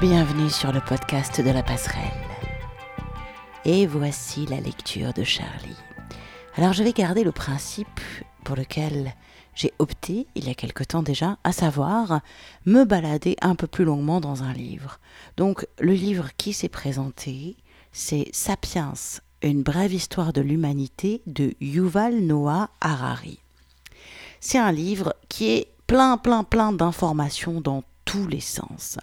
Bienvenue sur le podcast de la passerelle. Et voici la lecture de Charlie. Alors je vais garder le principe pour lequel j'ai opté il y a quelque temps déjà, à savoir me balader un peu plus longuement dans un livre. Donc le livre qui s'est présenté, c'est Sapiens, une brève histoire de l'humanité de Yuval Noah Harari. C'est un livre qui est plein, plein, plein d'informations dans tous les sens.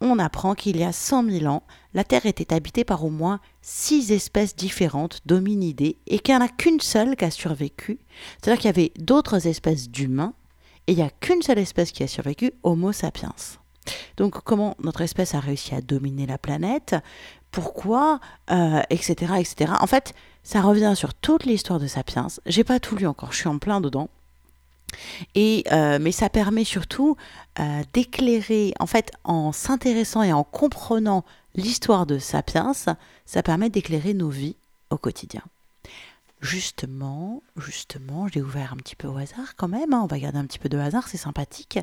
On apprend qu'il y a 100 000 ans, la Terre était habitée par au moins six espèces différentes d'hominidés et qu'il n'y en a qu'une seule qui a survécu. C'est-à-dire qu'il y avait d'autres espèces d'humains et il n'y a qu'une seule espèce qui a survécu, Homo sapiens. Donc comment notre espèce a réussi à dominer la planète, pourquoi, etc., euh, etc. En fait, ça revient sur toute l'histoire de Sapiens. J'ai pas tout lu encore, je suis en plein dedans. Et, euh, mais ça permet surtout euh, d'éclairer, en fait, en s'intéressant et en comprenant l'histoire de Sapiens, ça permet d'éclairer nos vies au quotidien. Justement, justement, j'ai ouvert un petit peu au hasard quand même, hein. on va garder un petit peu de hasard, c'est sympathique.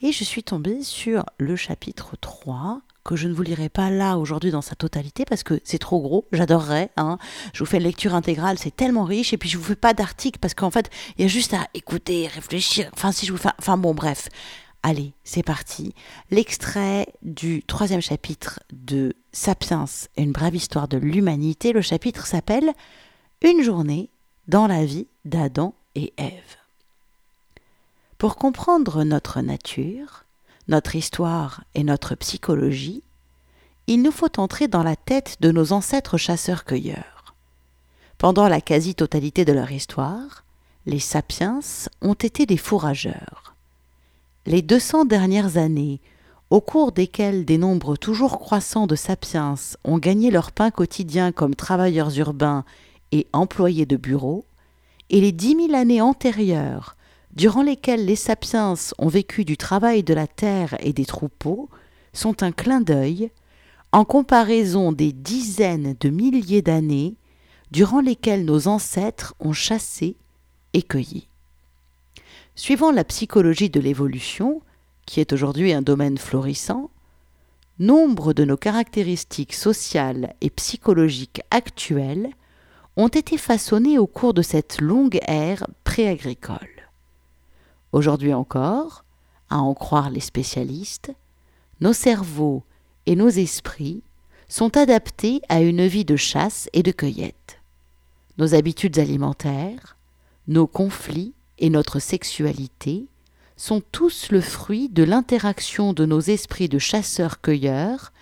Et je suis tombée sur le chapitre 3 que je ne vous lirai pas là aujourd'hui dans sa totalité parce que c'est trop gros, j'adorerais. Hein. Je vous fais une lecture intégrale, c'est tellement riche, et puis je vous fais pas d'article parce qu'en fait, il y a juste à écouter, réfléchir. Enfin, si je vous fais. Enfin, bon, bref. Allez, c'est parti. L'extrait du troisième chapitre de Sapiens, une brève histoire de l'humanité. Le chapitre s'appelle Une journée dans la vie d'Adam et Ève. Pour comprendre notre nature, notre histoire et notre psychologie, il nous faut entrer dans la tête de nos ancêtres chasseurs-cueilleurs. Pendant la quasi-totalité de leur histoire, les sapiens ont été des fourrageurs. Les 200 dernières années, au cours desquelles des nombres toujours croissants de sapiens ont gagné leur pain quotidien comme travailleurs urbains et employés de bureau, et les dix mille années antérieures, durant lesquelles les sapiens ont vécu du travail de la terre et des troupeaux, sont un clin d'œil en comparaison des dizaines de milliers d'années durant lesquelles nos ancêtres ont chassé et cueilli. Suivant la psychologie de l'évolution, qui est aujourd'hui un domaine florissant, nombre de nos caractéristiques sociales et psychologiques actuelles ont été façonnées au cours de cette longue ère préagricole. Aujourd'hui encore, à en croire les spécialistes, nos cerveaux et nos esprits sont adaptés à une vie de chasse et de cueillette. Nos habitudes alimentaires, nos conflits et notre sexualité sont tous le fruit de l'interaction de nos esprits de chasseurs-cueilleurs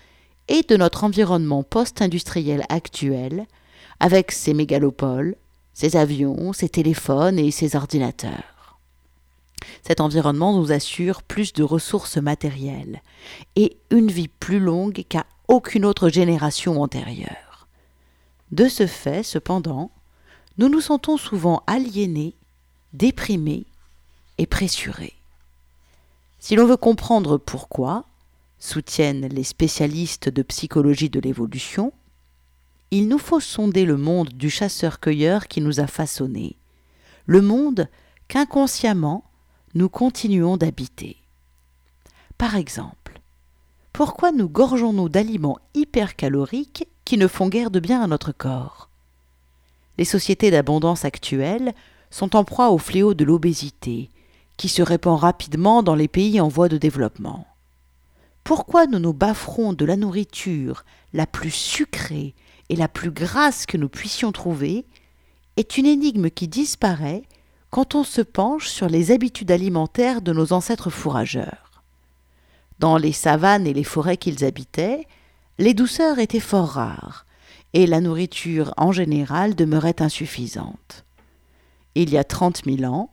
et de notre environnement post-industriel actuel avec ses mégalopoles, ses avions, ses téléphones et ses ordinateurs. Cet environnement nous assure plus de ressources matérielles et une vie plus longue qu'à aucune autre génération antérieure. De ce fait, cependant, nous nous sentons souvent aliénés, déprimés et pressurés. Si l'on veut comprendre pourquoi, soutiennent les spécialistes de psychologie de l'évolution, il nous faut sonder le monde du chasseur-cueilleur qui nous a façonnés, le monde qu'inconsciemment nous continuons d'habiter. Par exemple, pourquoi nous gorgeons-nous d'aliments hypercaloriques qui ne font guère de bien à notre corps? Les sociétés d'abondance actuelles sont en proie au fléau de l'obésité, qui se répand rapidement dans les pays en voie de développement. Pourquoi nous nous bafferons de la nourriture la plus sucrée et la plus grasse que nous puissions trouver est une énigme qui disparaît quand on se penche sur les habitudes alimentaires de nos ancêtres fourrageurs. Dans les savanes et les forêts qu'ils habitaient, les douceurs étaient fort rares, et la nourriture en général demeurait insuffisante. Il y a trente mille ans,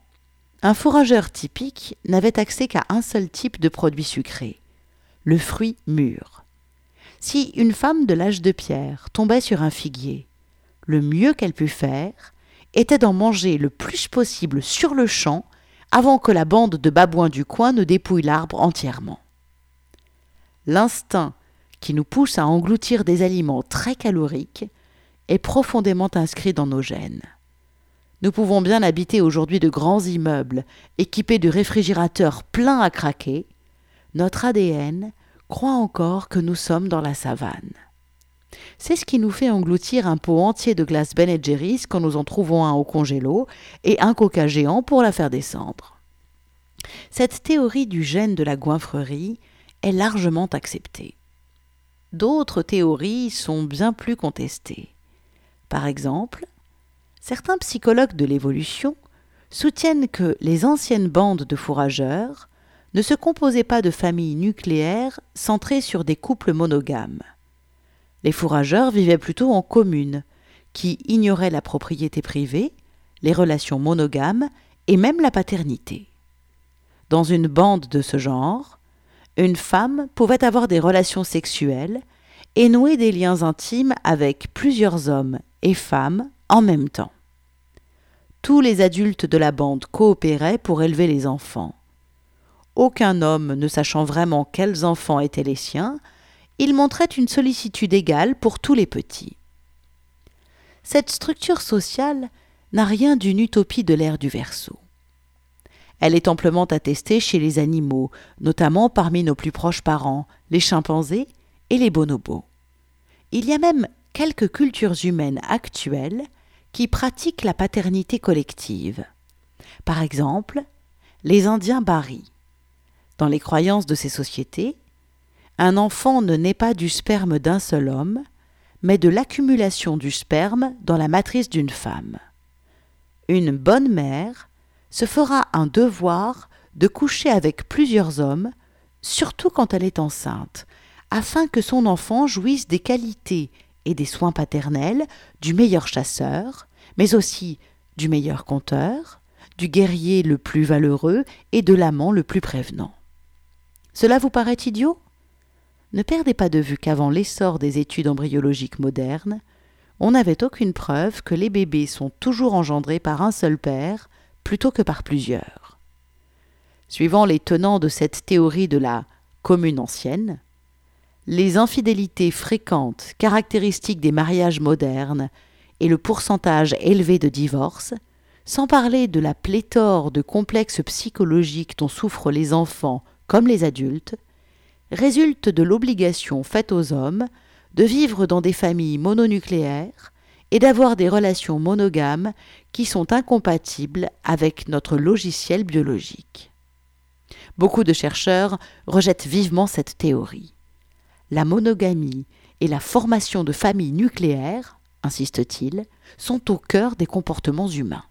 un fourrageur typique n'avait accès qu'à un seul type de produit sucré, le fruit mûr. Si une femme de l'âge de pierre tombait sur un figuier, le mieux qu'elle pût faire était d'en manger le plus possible sur le champ avant que la bande de babouins du coin ne dépouille l'arbre entièrement. L'instinct qui nous pousse à engloutir des aliments très caloriques est profondément inscrit dans nos gènes. Nous pouvons bien habiter aujourd'hui de grands immeubles équipés de réfrigérateurs pleins à craquer. Notre ADN croient encore que nous sommes dans la savane. C'est ce qui nous fait engloutir un pot entier de glace Ben quand nous en trouvons un au congélo et un coca géant pour la faire descendre. Cette théorie du gène de la goinfrerie est largement acceptée. D'autres théories sont bien plus contestées. Par exemple, certains psychologues de l'évolution soutiennent que les anciennes bandes de fourrageurs ne se composaient pas de familles nucléaires centrées sur des couples monogames. Les fourrageurs vivaient plutôt en communes, qui ignoraient la propriété privée, les relations monogames et même la paternité. Dans une bande de ce genre, une femme pouvait avoir des relations sexuelles et nouer des liens intimes avec plusieurs hommes et femmes en même temps. Tous les adultes de la bande coopéraient pour élever les enfants. Aucun homme ne sachant vraiment quels enfants étaient les siens, il montrait une sollicitude égale pour tous les petits. Cette structure sociale n'a rien d'une utopie de l'ère du Verseau. Elle est amplement attestée chez les animaux, notamment parmi nos plus proches parents, les chimpanzés et les bonobos. Il y a même quelques cultures humaines actuelles qui pratiquent la paternité collective. Par exemple, les Indiens Bari. Dans les croyances de ces sociétés, un enfant ne naît pas du sperme d'un seul homme, mais de l'accumulation du sperme dans la matrice d'une femme. Une bonne mère se fera un devoir de coucher avec plusieurs hommes, surtout quand elle est enceinte, afin que son enfant jouisse des qualités et des soins paternels du meilleur chasseur, mais aussi du meilleur conteur, du guerrier le plus valeureux et de l'amant le plus prévenant. Cela vous paraît idiot? Ne perdez pas de vue qu'avant l'essor des études embryologiques modernes, on n'avait aucune preuve que les bébés sont toujours engendrés par un seul père, plutôt que par plusieurs. Suivant les tenants de cette théorie de la commune ancienne, les infidélités fréquentes caractéristiques des mariages modernes et le pourcentage élevé de divorces, sans parler de la pléthore de complexes psychologiques dont souffrent les enfants comme les adultes, résultent de l'obligation faite aux hommes de vivre dans des familles mononucléaires et d'avoir des relations monogames qui sont incompatibles avec notre logiciel biologique. Beaucoup de chercheurs rejettent vivement cette théorie. La monogamie et la formation de familles nucléaires, insiste-t-il, sont au cœur des comportements humains.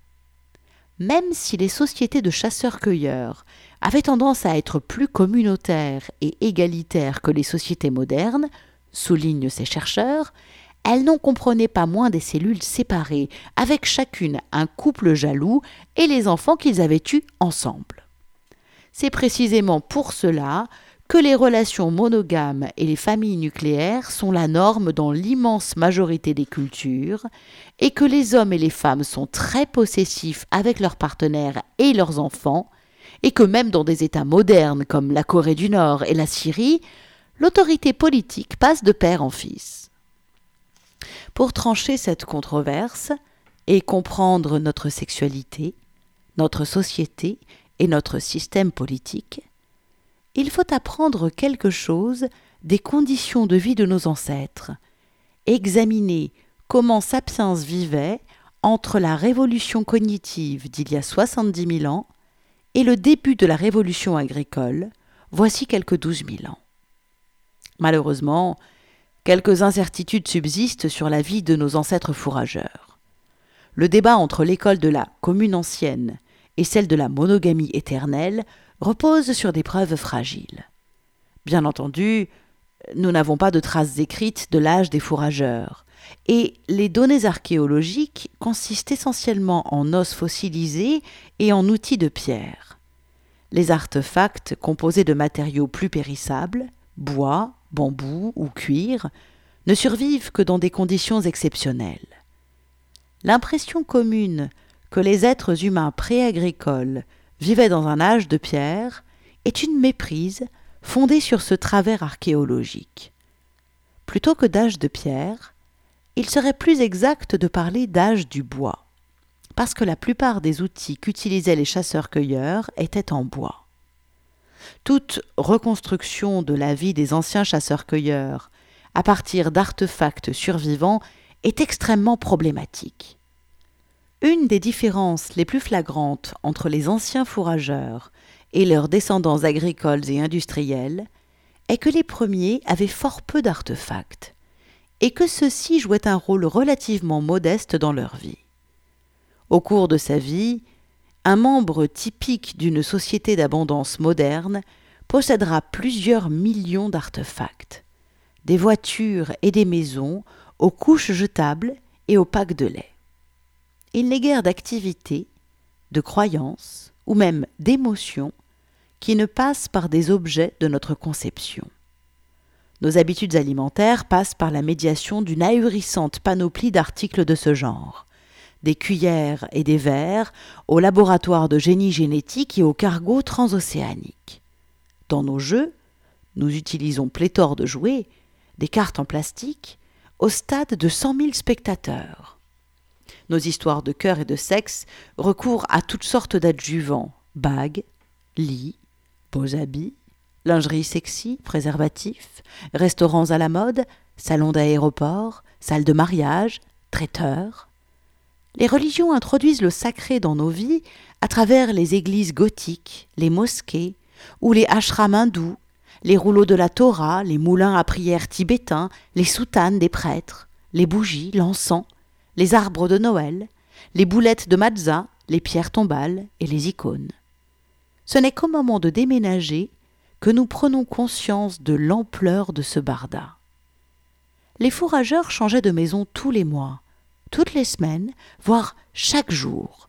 Même si les sociétés de chasseurs-cueilleurs avaient tendance à être plus communautaires et égalitaires que les sociétés modernes, soulignent ces chercheurs, elles n'en comprenaient pas moins des cellules séparées, avec chacune un couple jaloux et les enfants qu'ils avaient eus ensemble. C'est précisément pour cela que les relations monogames et les familles nucléaires sont la norme dans l'immense majorité des cultures, et que les hommes et les femmes sont très possessifs avec leurs partenaires et leurs enfants, et que même dans des États modernes comme la Corée du Nord et la Syrie, l'autorité politique passe de père en fils. Pour trancher cette controverse et comprendre notre sexualité, notre société et notre système politique, il faut apprendre quelque chose des conditions de vie de nos ancêtres, examiner comment Sapiens vivait entre la révolution cognitive d'il y a 70 000 ans et le début de la révolution agricole, voici quelques douze mille ans. Malheureusement, quelques incertitudes subsistent sur la vie de nos ancêtres fourrageurs. Le débat entre l'école de la commune ancienne et celle de la monogamie éternelle repose sur des preuves fragiles. Bien entendu, nous n'avons pas de traces écrites de l'âge des fourrageurs, et les données archéologiques consistent essentiellement en os fossilisés et en outils de pierre. Les artefacts composés de matériaux plus périssables, bois, bambou ou cuir, ne survivent que dans des conditions exceptionnelles. L'impression commune que les êtres humains préagricoles vivaient dans un âge de pierre est une méprise fondée sur ce travers archéologique. Plutôt que d'âge de pierre, il serait plus exact de parler d'âge du bois, parce que la plupart des outils qu'utilisaient les chasseurs-cueilleurs étaient en bois. Toute reconstruction de la vie des anciens chasseurs-cueilleurs à partir d'artefacts survivants est extrêmement problématique. Une des différences les plus flagrantes entre les anciens fourrageurs et leurs descendants agricoles et industriels est que les premiers avaient fort peu d'artefacts, et que ceux-ci jouaient un rôle relativement modeste dans leur vie. Au cours de sa vie, un membre typique d'une société d'abondance moderne possédera plusieurs millions d'artefacts, des voitures et des maisons aux couches jetables et aux packs de lait. Il n'est guère d'activité, de croyances ou même d'émotions qui ne passent par des objets de notre conception. Nos habitudes alimentaires passent par la médiation d'une ahurissante panoplie d'articles de ce genre, des cuillères et des verres au laboratoire de génie génétique et au cargo transocéanique. Dans nos jeux, nous utilisons pléthore de jouets, des cartes en plastique, au stade de cent mille spectateurs. Nos histoires de cœur et de sexe recourent à toutes sortes d'adjuvants, bagues, lits, beaux habits, lingerie sexy, préservatifs, restaurants à la mode, salons d'aéroport, salles de mariage, traiteurs. Les religions introduisent le sacré dans nos vies à travers les églises gothiques, les mosquées, ou les ashrams hindous, les rouleaux de la Torah, les moulins à prière tibétains, les soutanes des prêtres, les bougies, l'encens, les arbres de Noël, les boulettes de matzah, les pierres tombales et les icônes. Ce n'est qu'au moment de déménager que nous prenons conscience de l'ampleur de ce barda. Les fourrageurs changeaient de maison tous les mois, toutes les semaines, voire chaque jour,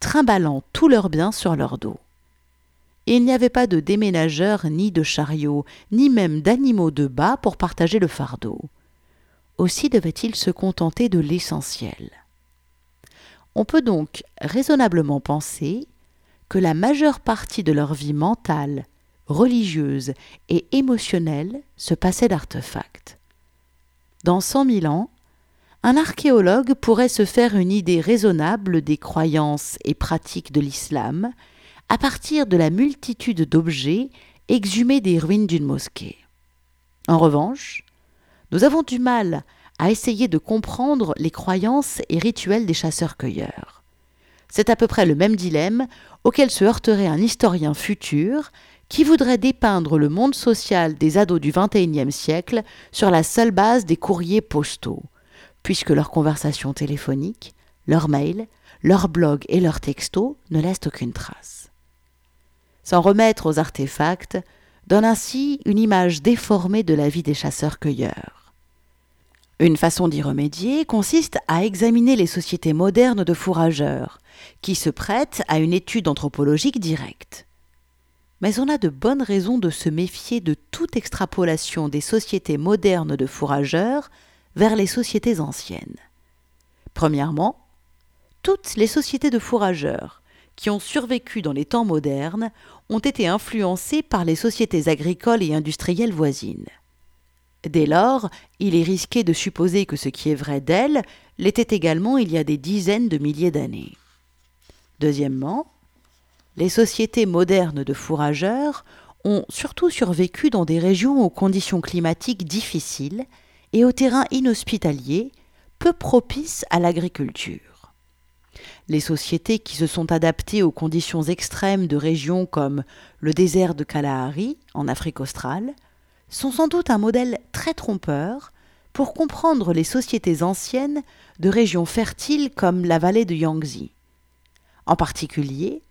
trimballant tous leurs biens sur leur dos. il n'y avait pas de déménageurs ni de chariots, ni même d'animaux de bas pour partager le fardeau. Aussi devaient-ils se contenter de l'essentiel. On peut donc raisonnablement penser que la majeure partie de leur vie mentale, religieuse et émotionnelle se passait d'artefacts. Dans cent mille ans, un archéologue pourrait se faire une idée raisonnable des croyances et pratiques de l'islam à partir de la multitude d'objets exhumés des ruines d'une mosquée. En revanche, nous avons du mal à essayer de comprendre les croyances et rituels des chasseurs-cueilleurs. C'est à peu près le même dilemme auquel se heurterait un historien futur qui voudrait dépeindre le monde social des ados du XXIe siècle sur la seule base des courriers postaux, puisque leurs conversations téléphoniques, leurs mails, leurs blogs et leurs textos ne laissent aucune trace. S'en remettre aux artefacts donne ainsi une image déformée de la vie des chasseurs-cueilleurs. Une façon d'y remédier consiste à examiner les sociétés modernes de fourrageurs, qui se prêtent à une étude anthropologique directe. Mais on a de bonnes raisons de se méfier de toute extrapolation des sociétés modernes de fourrageurs vers les sociétés anciennes. Premièrement, toutes les sociétés de fourrageurs qui ont survécu dans les temps modernes ont été influencées par les sociétés agricoles et industrielles voisines. Dès lors, il est risqué de supposer que ce qui est vrai d'elles l'était également il y a des dizaines de milliers d'années. Deuxièmement, les sociétés modernes de fourrageurs ont surtout survécu dans des régions aux conditions climatiques difficiles et aux terrains inhospitaliers, peu propices à l'agriculture. Les sociétés qui se sont adaptées aux conditions extrêmes de régions comme le désert de Kalahari, en Afrique australe, sont sans doute un modèle très trompeur pour comprendre les sociétés anciennes de régions fertiles comme la vallée de Yangtze. En particulier,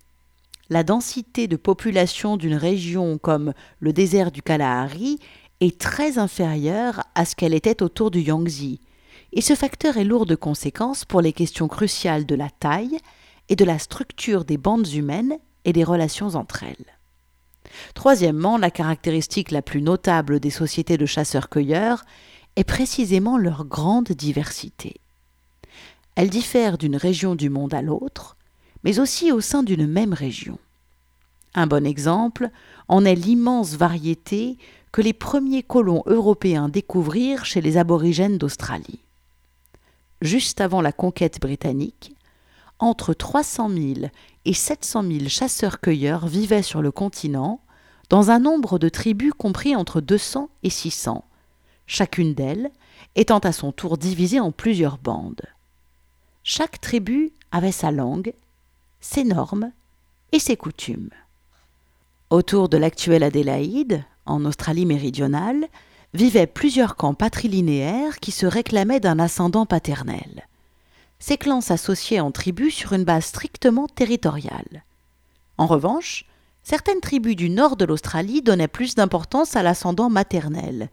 la densité de population d'une région comme le désert du Kalahari est très inférieure à ce qu'elle était autour du Yangtze, et ce facteur est lourd de conséquences pour les questions cruciales de la taille et de la structure des bandes humaines et des relations entre elles. Troisièmement, la caractéristique la plus notable des sociétés de chasseurs-cueilleurs est précisément leur grande diversité. Elles diffèrent d'une région du monde à l'autre, mais aussi au sein d'une même région. Un bon exemple en est l'immense variété que les premiers colons européens découvrirent chez les aborigènes d'Australie. Juste avant la conquête britannique, entre 300 000 et 700 000 chasseurs-cueilleurs vivaient sur le continent, dans un nombre de tribus compris entre 200 et 600, chacune d'elles étant à son tour divisée en plusieurs bandes. Chaque tribu avait sa langue, ses normes et ses coutumes. Autour de l'actuelle Adélaïde, en Australie méridionale, vivaient plusieurs camps patrilinéaires qui se réclamaient d'un ascendant paternel. Ces clans s'associaient en tribus sur une base strictement territoriale. En revanche, certaines tribus du nord de l'Australie donnaient plus d'importance à l'ascendant maternel,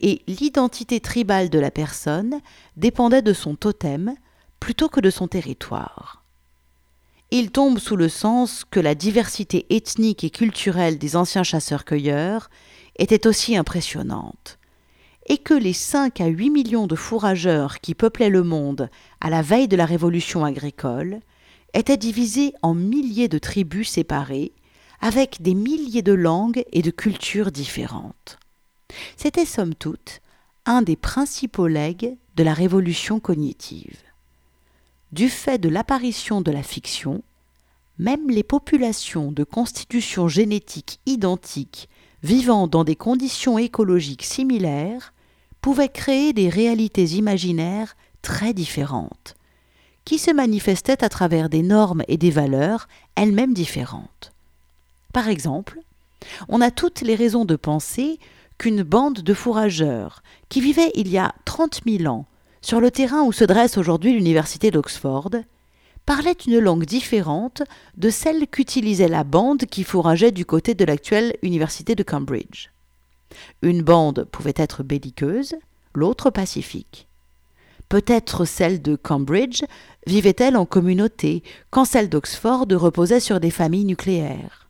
et l'identité tribale de la personne dépendait de son totem plutôt que de son territoire. Il tombe sous le sens que la diversité ethnique et culturelle des anciens chasseurs-cueilleurs était aussi impressionnante, et que les 5 à 8 millions de fourrageurs qui peuplaient le monde à la veille de la révolution agricole étaient divisés en milliers de tribus séparées, avec des milliers de langues et de cultures différentes. C'était somme toute un des principaux legs de la révolution cognitive. Du fait de l'apparition de la fiction, même les populations de constitution génétique identique vivant dans des conditions écologiques similaires pouvaient créer des réalités imaginaires très différentes, qui se manifestaient à travers des normes et des valeurs elles-mêmes différentes. Par exemple, on a toutes les raisons de penser qu'une bande de fourrageurs qui vivaient il y a trente mille ans sur le terrain où se dresse aujourd'hui l'université d'Oxford parlait une langue différente de celle qu'utilisait la bande qui fourrageait du côté de l'actuelle université de Cambridge. Une bande pouvait être belliqueuse, l'autre pacifique. Peut-être celle de Cambridge vivait-elle en communauté, quand celle d'Oxford reposait sur des familles nucléaires.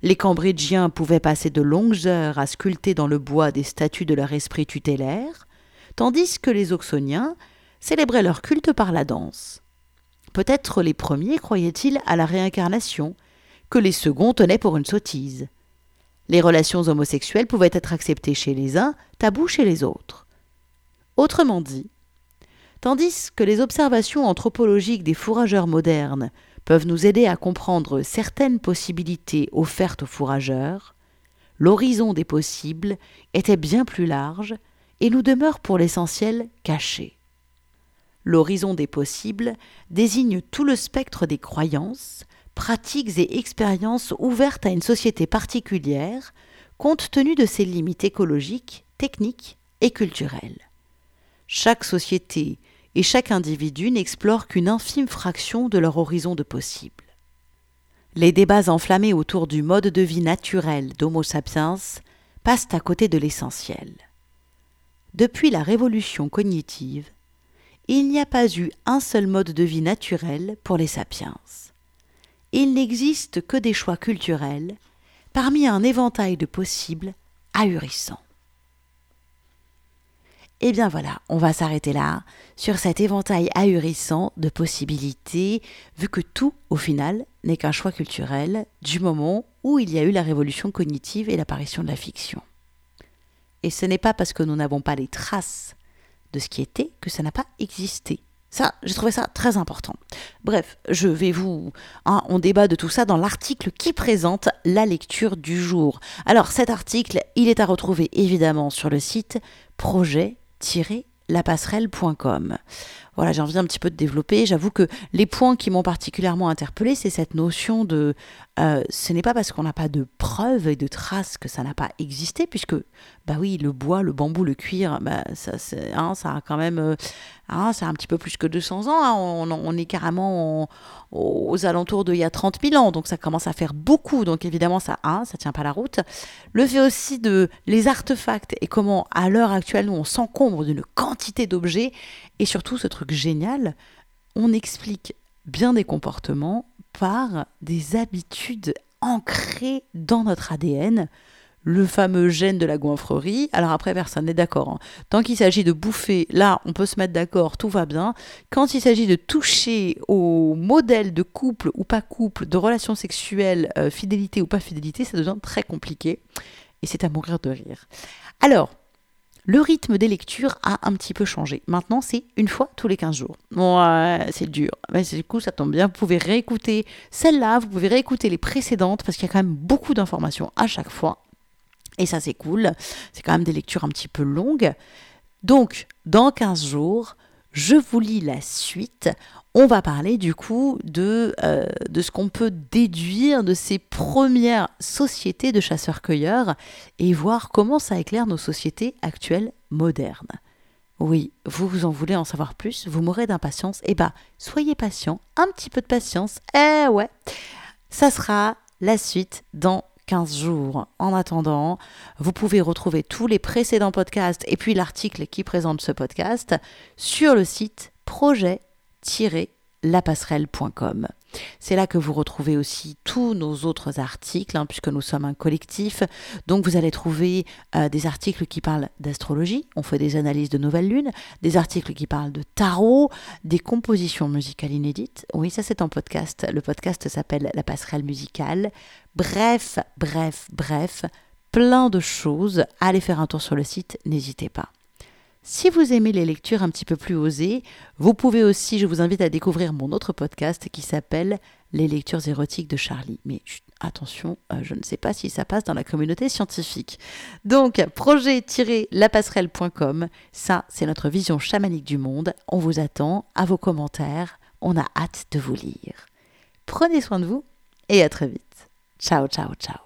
Les Cambridgiens pouvaient passer de longues heures à sculpter dans le bois des statues de leur esprit tutélaire, tandis que les Oxoniens célébraient leur culte par la danse. Peut-être les premiers croyaient-ils à la réincarnation, que les seconds tenaient pour une sottise. Les relations homosexuelles pouvaient être acceptées chez les uns, tabous chez les autres. Autrement dit, tandis que les observations anthropologiques des fourrageurs modernes peuvent nous aider à comprendre certaines possibilités offertes aux fourrageurs, l'horizon des possibles était bien plus large et nous demeure pour l'essentiel caché. L'horizon des possibles désigne tout le spectre des croyances, pratiques et expériences ouvertes à une société particulière, compte tenu de ses limites écologiques, techniques et culturelles. Chaque société et chaque individu n'explore qu'une infime fraction de leur horizon de possibles. Les débats enflammés autour du mode de vie naturel d'Homo sapiens passent à côté de l'essentiel. Depuis la révolution cognitive, il n'y a pas eu un seul mode de vie naturel pour les sapiens. Il n'existe que des choix culturels parmi un éventail de possibles ahurissants. Et eh bien voilà, on va s'arrêter là, sur cet éventail ahurissant de possibilités, vu que tout, au final, n'est qu'un choix culturel du moment où il y a eu la révolution cognitive et l'apparition de la fiction. Et ce n'est pas parce que nous n'avons pas les traces de ce qui était que ça n'a pas existé. Ça, j'ai trouvé ça très important. Bref, je vais vous... Hein, on débat de tout ça dans l'article qui présente la lecture du jour. Alors cet article, il est à retrouver évidemment sur le site projet-lapasserelle.com voilà, j'ai envie un petit peu de développer. J'avoue que les points qui m'ont particulièrement interpellé, c'est cette notion de euh, ce n'est pas parce qu'on n'a pas de preuves et de traces que ça n'a pas existé, puisque, bah oui, le bois, le bambou, le cuir, bah, ça, hein, ça a quand même, euh, hein, c'est un petit peu plus que 200 ans. Hein. on, est carrément aux alentours d'il y a 30 000 ans, donc ça commence à faire beaucoup. Donc évidemment, ça, hein, ça tient pas la route. Le fait aussi de les artefacts et comment, à l'heure actuelle, nous, on s'encombre d'une quantité d'objets, et surtout ce truc génial, on explique bien des comportements par des habitudes ancrées dans notre ADN, le fameux gène de la goinfrerie. Alors après, personne n'est d'accord. Hein. Tant qu'il s'agit de bouffer, là, on peut se mettre d'accord, tout va bien. Quand il s'agit de toucher au modèle de couple ou pas couple, de relations sexuelles, euh, fidélité ou pas fidélité, ça devient très compliqué. Et c'est à mourir de rire. Alors, le rythme des lectures a un petit peu changé. Maintenant, c'est une fois tous les 15 jours. Ouais, c'est dur. Mais du coup, ça tombe bien. Vous pouvez réécouter celle-là, vous pouvez réécouter les précédentes parce qu'il y a quand même beaucoup d'informations à chaque fois. Et ça, c'est cool. C'est quand même des lectures un petit peu longues. Donc, dans 15 jours, je vous lis la suite. On va parler du coup de, euh, de ce qu'on peut déduire de ces premières sociétés de chasseurs-cueilleurs et voir comment ça éclaire nos sociétés actuelles modernes. Oui, vous en voulez en savoir plus, vous mourrez d'impatience. Eh bah, soyez patient, un petit peu de patience. Eh ouais, ça sera la suite dans 15 jours. En attendant, vous pouvez retrouver tous les précédents podcasts et puis l'article qui présente ce podcast sur le site projet-lapasserelle.com. C'est là que vous retrouvez aussi tous nos autres articles, hein, puisque nous sommes un collectif. Donc vous allez trouver euh, des articles qui parlent d'astrologie, on fait des analyses de nouvelles lunes, des articles qui parlent de tarot, des compositions musicales inédites. Oui, ça c'est un podcast. Le podcast s'appelle La passerelle musicale. Bref, bref, bref, plein de choses. Allez faire un tour sur le site, n'hésitez pas. Si vous aimez les lectures un petit peu plus osées, vous pouvez aussi, je vous invite à découvrir mon autre podcast qui s'appelle Les lectures érotiques de Charlie. Mais attention, euh, je ne sais pas si ça passe dans la communauté scientifique. Donc, projet-lapasserelle.com, ça, c'est notre vision chamanique du monde. On vous attend à vos commentaires. On a hâte de vous lire. Prenez soin de vous et à très vite. Ciao, ciao, ciao.